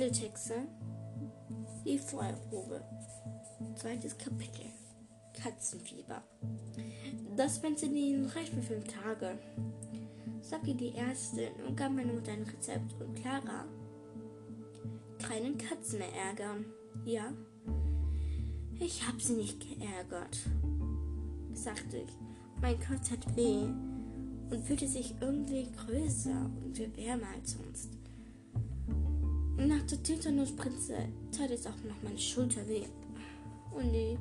Titeltexte. Die Feuerprobe. Zweites Kapitel. Katzenfieber. Das Penicillin reicht für fünf Tage, sagte die Ärztin und gab meiner Mutter ein Rezept und Clara keinen Katzen mehr ärgern. Ja, ich habe sie nicht geärgert, sagte ich. Mein Kopf hat weh und fühlte sich irgendwie größer und viel wärmer als sonst. Nach der Tetanusspritze tat es auch noch meine Schulter weh und die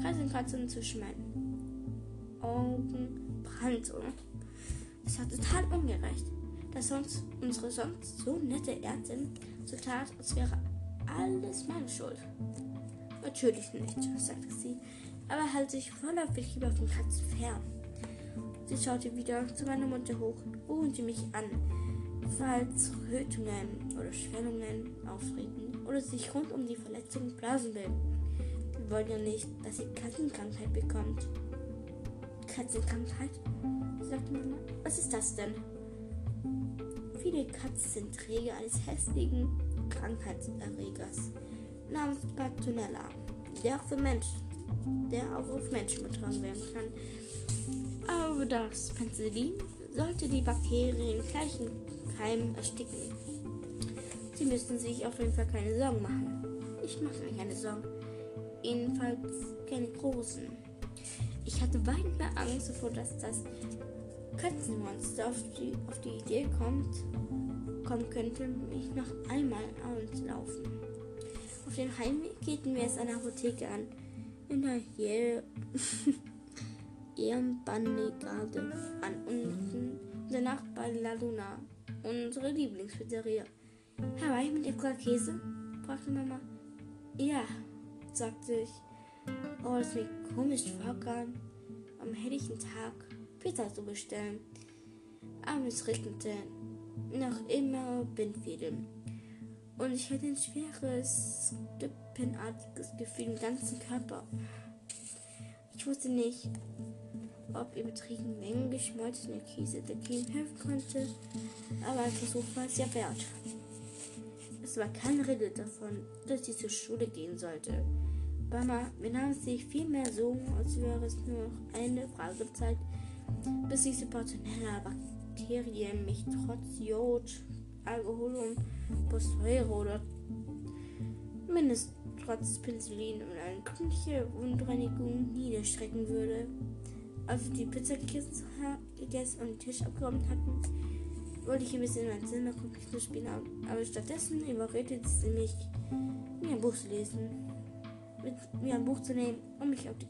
Kreisenkratzen zwischen meinen Augen brannte. Es war total ungerecht, dass sonst unsere sonst so nette Ärztin so tat, als wäre alles meine Schuld. Natürlich nicht, sagte sie, aber hält sich voller Fieber von Katzen fern. Sie schaute wieder zu meiner Mutter hoch und sie mich an, falls Rötungen oder Schwellungen auftreten oder sich rund um die Verletzung Blasen bilden. Wir wollen ja nicht, dass sie Katzenkrankheit bekommt. Katzenkrankheit? sagte Mama. Was ist das denn? Viele Katzen sind Träger eines hässlichen Krankheitserregers namens Bartonella, der auch für Menschen, der auch auf Menschen übertragen werden kann. Aber das Penicillin sollte die Bakterien gleich im Keim ersticken. Sie müssten sich auf jeden Fall keine Sorgen machen. Ich mache mir keine Sorgen. Jedenfalls keine großen. Ich hatte weit mehr Angst davor, dass das Katzenmonster auf die, auf die Idee kommt, kommen könnte, mich noch einmal laufen. Auf dem Heimweg gehen wir es an der Apotheke an. In der Ehrenbandigade an unten danach bei La Luna, unsere Lieblingspizzeria. Hawaii mit extra Käse? fragte Mama. Ja, sagte ich. Oh, es mir komisch vorkam, am helllichen Tag Pizza zu bestellen. Aber es regnete noch immer Bindfäden. Und ich hatte ein schweres, stippenartiges Gefühl im ganzen Körper. Ich wusste nicht, ob übertriebene Mengen geschmolzener Käse dagegen helfen konnte, aber ein Versuch war es ja wert. Es war keine Rede davon, dass ich zur Schule gehen sollte. Mama benahm sich vielmehr so, als wäre es nur noch eine Fragezeit, bis diese Bartonella Bakterien mich trotz Jod, Alkohol und Phosphore oder mindestens trotz Penicillin und eine gründliche Wundreinigung niederstrecken würde. Als wir die Pizza gegessen, und den Tisch abgeräumt hatten, wollte ich ein bisschen in mein Zimmer Computer spielen, aber stattdessen überredete sie mich, mir ein Buch zu lesen, mit mir ein Buch zu nehmen und mich auf, die,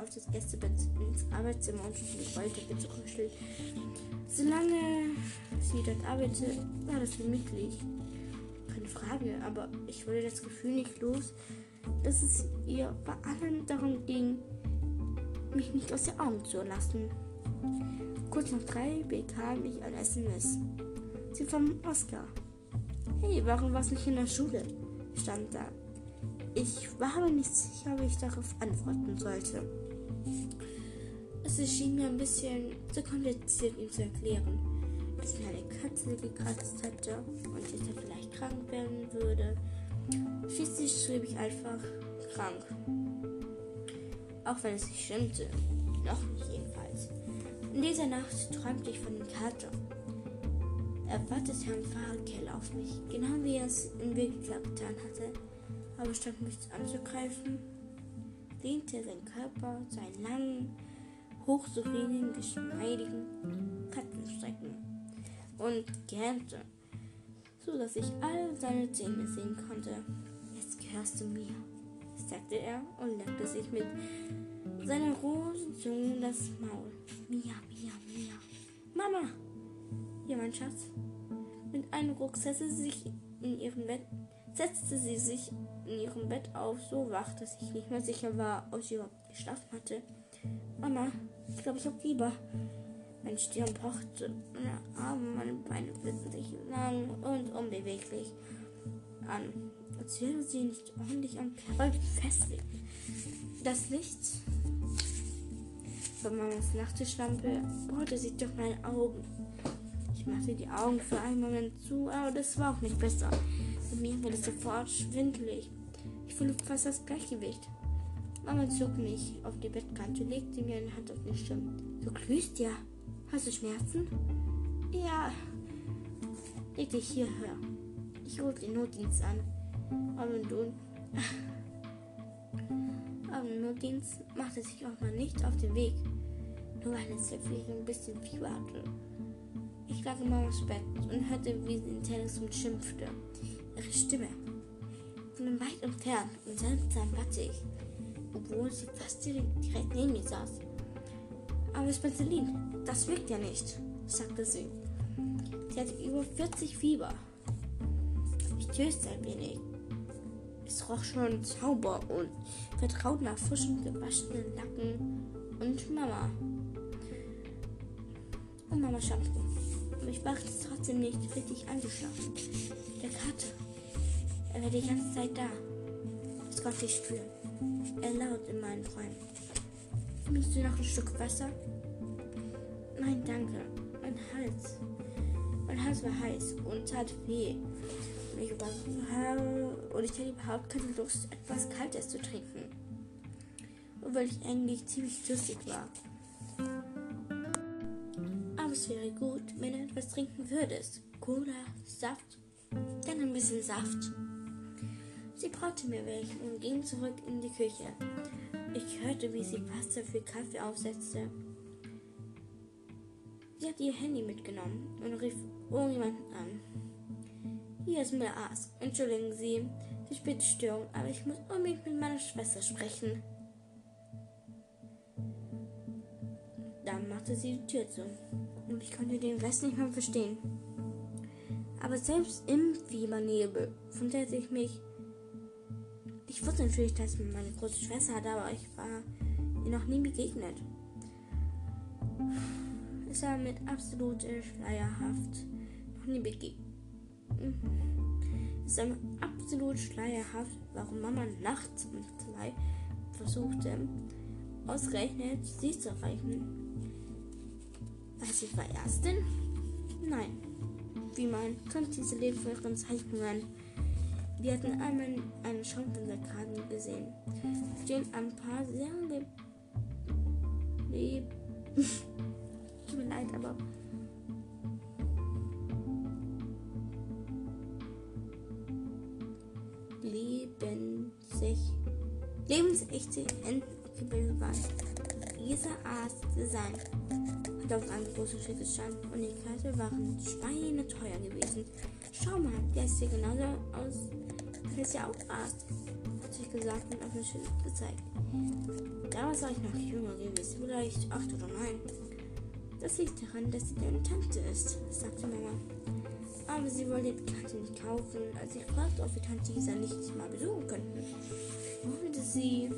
auf das Gästebett ins Arbeitszimmer und die Wolldecke zu kuscheln. Solange sie dort arbeitete, war das gemütlich. Keine Frage, aber ich wollte das Gefühl nicht los, dass es ihr bei allem darum ging, mich nicht aus den Augen zu lassen. Kurz nach drei bekam ich ein SMS. Sie von Oscar. Hey, warum warst du nicht in der Schule? stand da. Ich war mir nicht sicher, wie ich darauf antworten sollte. Es schien mir ein bisschen zu kompliziert, ihm zu erklären, dass mir eine Katze gekratzt hatte und ich dann vielleicht krank werden würde. Schließlich schrieb ich einfach krank. Auch wenn es nicht stimmte. Noch nicht jedenfalls. In dieser Nacht träumte ich von dem Kater. Er wartete am Fahrradkeller auf mich, genau wie er es in Wirklichkeit getan hatte. Aber statt mich anzugreifen, lehnte sein Körper seinen langen, hochsouveränen, geschmeidigen Kattenstrecken und gähnte, so dass ich all seine Zähne sehen konnte. Jetzt gehörst du mir, sagte er und leckte sich mit seiner roten Zunge das Maul. Mia, Mia, Mia. Mama! Ja, mein Schatz. Mit einem Ruck setzte sie sich in ihrem Bett, setzte sie sich in ihrem Bett auf, so wach, dass ich nicht mehr sicher war, ob sie überhaupt geschlafen hatte. Mama, ich glaube, ich habe Fieber. Mein Stirn pochte, meine Arme, meine Beine fühlten sich lang und unbeweglich an, als wäre sie nicht ordentlich am Körper befestigt. Das Licht von Mamas Nachttischlampe bohrte sich durch meine Augen. Ich machte die Augen für einen Moment zu, aber das war auch nicht besser. Und mir wurde sofort schwindelig. Ich verlor fast das Gleichgewicht. Mama zog mich auf die Bettkante, legte mir eine Hand auf den Stirn. Du glühst ja. Hast du Schmerzen? Ja. Leg dich hierher. Ich rufe den Notdienst an. Aber du. Aber der Notdienst machte sich auch mal nicht auf den Weg. Nur weil es wirklich ein bisschen Fieber hatte. Ich lag in Mamas Bett und hörte, wie sie in Telefon schimpfte. Ihre Stimme. Von weit entfernt und seltsam wattig, obwohl sie fast direkt, neben mir saß. Aber das Penicillin, das wirkt ja nicht, sagte sie. Sie hatte über 40 Fieber. Ich töste ein wenig. Es roch schon Zauber und vertraut nach frischem gewaschenen Lacken und Mama. Und Mama Shampoo. Aber ich war trotzdem nicht richtig angeschlafen. Der Kater, er war die ganze Zeit da. Das konnte ich spüren. Er laut in meinen Träumen. Möchtest du noch ein Stück Wasser? Nein, danke. Mein Hals. Mein Hals war heiß und tat weh. Ich, und ich hatte überhaupt keine Lust, etwas Kaltes zu trinken. Und weil ich eigentlich ziemlich durstig war. Aber es wäre gut, wenn du etwas trinken würdest. Cola, Saft, dann ein bisschen Saft. Sie braute mir welchen und ging zurück in die Küche. Ich hörte, wie sie Wasser für Kaffee aufsetzte. Sie hat ihr Handy mitgenommen und rief irgendjemanden an. Hier ist Aas. Entschuldigen Sie die späte Störung, aber ich muss unbedingt mit meiner Schwester sprechen. Dann machte sie die Tür zu und ich konnte den Rest nicht mehr verstehen. Aber selbst im Fiebernebel wunderte ich mich. Ich wusste natürlich, dass meine große Schwester hatte, aber ich war ihr noch nie begegnet. Es war mit absolut schleierhaft noch nie begegnet. Es ist absolut schleierhaft, warum Mama nachts um zwei versuchte, ausgerechnet sie zu erreichen. War sie Verärztin? Nein. Wie man kennt diese lebenswelteren Zeichnungen. Wir hatten einmal eine Schaufensterkarte gesehen. Stehen ein paar sehr leb. leb Tut mir leid, aber lebensig, lebensechte Enten abgebildet waren. Dieser Art Design hat auf einem großen Schiff gestanden und die Karte waren schweineteuer gewesen. Schau mal, der ist hier genauso aus. Der ist ja auch Arzt, hat sich gesagt und auf den Schiff gezeigt. Damals war ich noch jünger gewesen, vielleicht acht oder neun. Das liegt daran, dass sie deine Tante ist, sagte Mama. Aber sie wollte die Karte nicht kaufen, als ich fragte, ob wir Tante Isa nicht mal besuchen könnten. Wollte sie,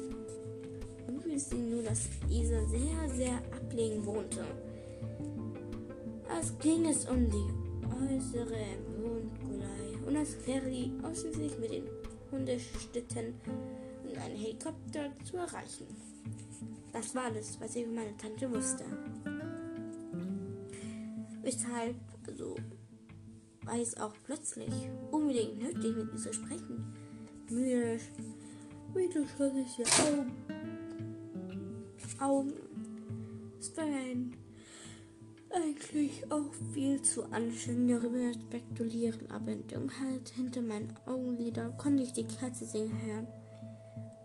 sie nur, dass Isa sehr, sehr ablegen wohnte. Als ging es um die äußere Mondgulei und als wäre die ausschließlich mit den Hundestitten und einem Helikopter zu erreichen. Das war alles, was ich über meine Tante wusste. Weshalb, also war es auch plötzlich unbedingt nötig, mit ihr zu sprechen. Müde, müde schloss ich die Augen. Augen. Es war ein, eigentlich auch viel zu anstrengend, darüber zu spekulieren, aber in Dunkelheit hinter meinen Augenlidern konnte ich die Katze singen hören.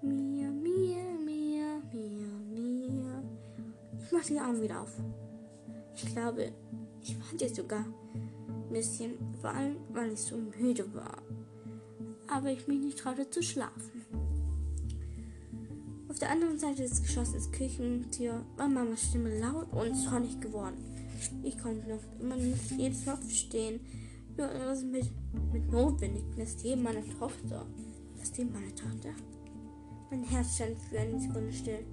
Mia, Mia, Mia, Mia, Mia. Ich machte die Augen wieder auf. Ich glaube, ich fand sogar bisschen, vor allem weil ich so müde war. Aber ich mich nicht traute zu schlafen. Auf der anderen Seite des Geschosses Küchentür war Mamas Stimme laut und zornig geworden. Ich konnte noch immer nicht jedes verstehen, nur etwas mit, mit notwendig das Leben meiner Tochter. Das Leben meiner Tochter? Mein Herz stand für eine Sekunde still.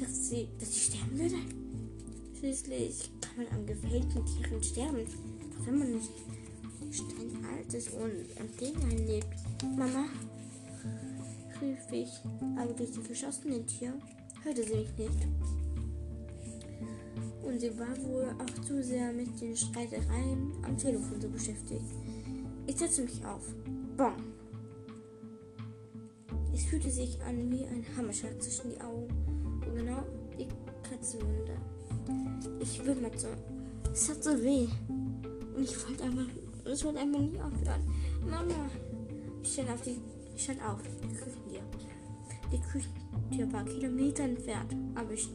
Dass sie, dass sie sterben würde? Schließlich kann man an gefällten Tieren sterben wenn man nicht streng alt ist und am Gegenteil lebt. Mama, rief ich, aber durch die geschossenen Tier hörte sie mich nicht. Und sie war wohl auch zu sehr mit den Streitereien am Telefon so beschäftigt. Ich setzte mich auf. Bong. Es fühlte sich an wie ein Hammerschlag zwischen die Augen. Und genau die Katzenmunde. Ich wimmerte. Es hat so weh. Und ich wollte einfach, es wollte einfach nie aufhören. Mama. Ich stand auf die, ich stand auf. Die Küchentür. Die Küchentür war Kilometer entfernt. Aber ich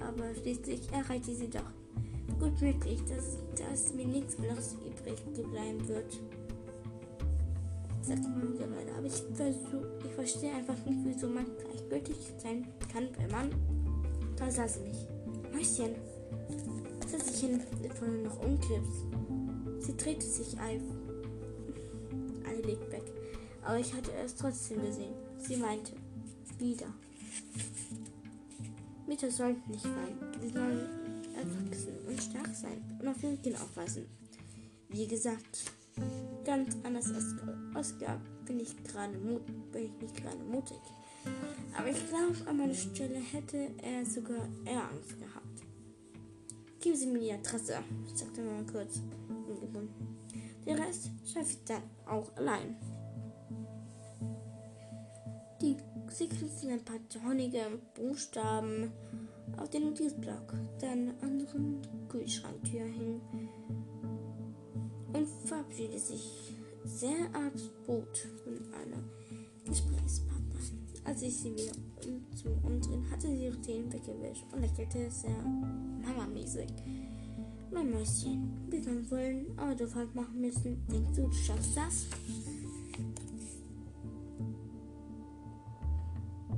aber schließlich erreichte sie doch. Gut möglich, dass, dass mir nichts anderes übrig bleiben wird sagt man mittlerweile. Aber ich versuch, ich verstehe einfach nicht, wieso man gleichgültig sein kann, wenn man. Da saß nicht. Mäuschen. Setz dich hin, bevor du noch umkippst. Sie drehte sich. Eilig weg. Aber ich hatte es trotzdem gesehen. Sie meinte. Wieder. Mütter sollten nicht weinen. Sie sollen erwachsen und stark sein und auf ihr Kind aufpassen. Wie gesagt, ganz anders als Oscar bin ich gerade bin ich nicht gerade mutig. Aber ich glaube, an meiner Stelle hätte er sogar eher Angst gehabt. Geben Sie mir die Adresse, sagte Mama kurz. Den Rest schaffe ich dann auch allein. Die, sie kritzten ein paar tonige Buchstaben auf den Notizblock, der an der anderen Kühlschranktür hing und verabschiedete sich sehr abrupt von einer Gesprächspartnerin. Als ich sie wieder um, zum Umdrehen hatte sie ihre Zähne weggewischt und lächelte sehr mamamäßig. Mein Mäuschen, wir können wohl Autofahrt machen müssen. Denkst du, du schaffst das?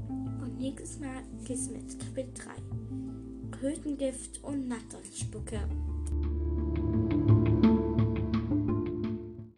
Und nächstes Mal geht's mit Kapitel 3. Krötengift und Natternsspucke.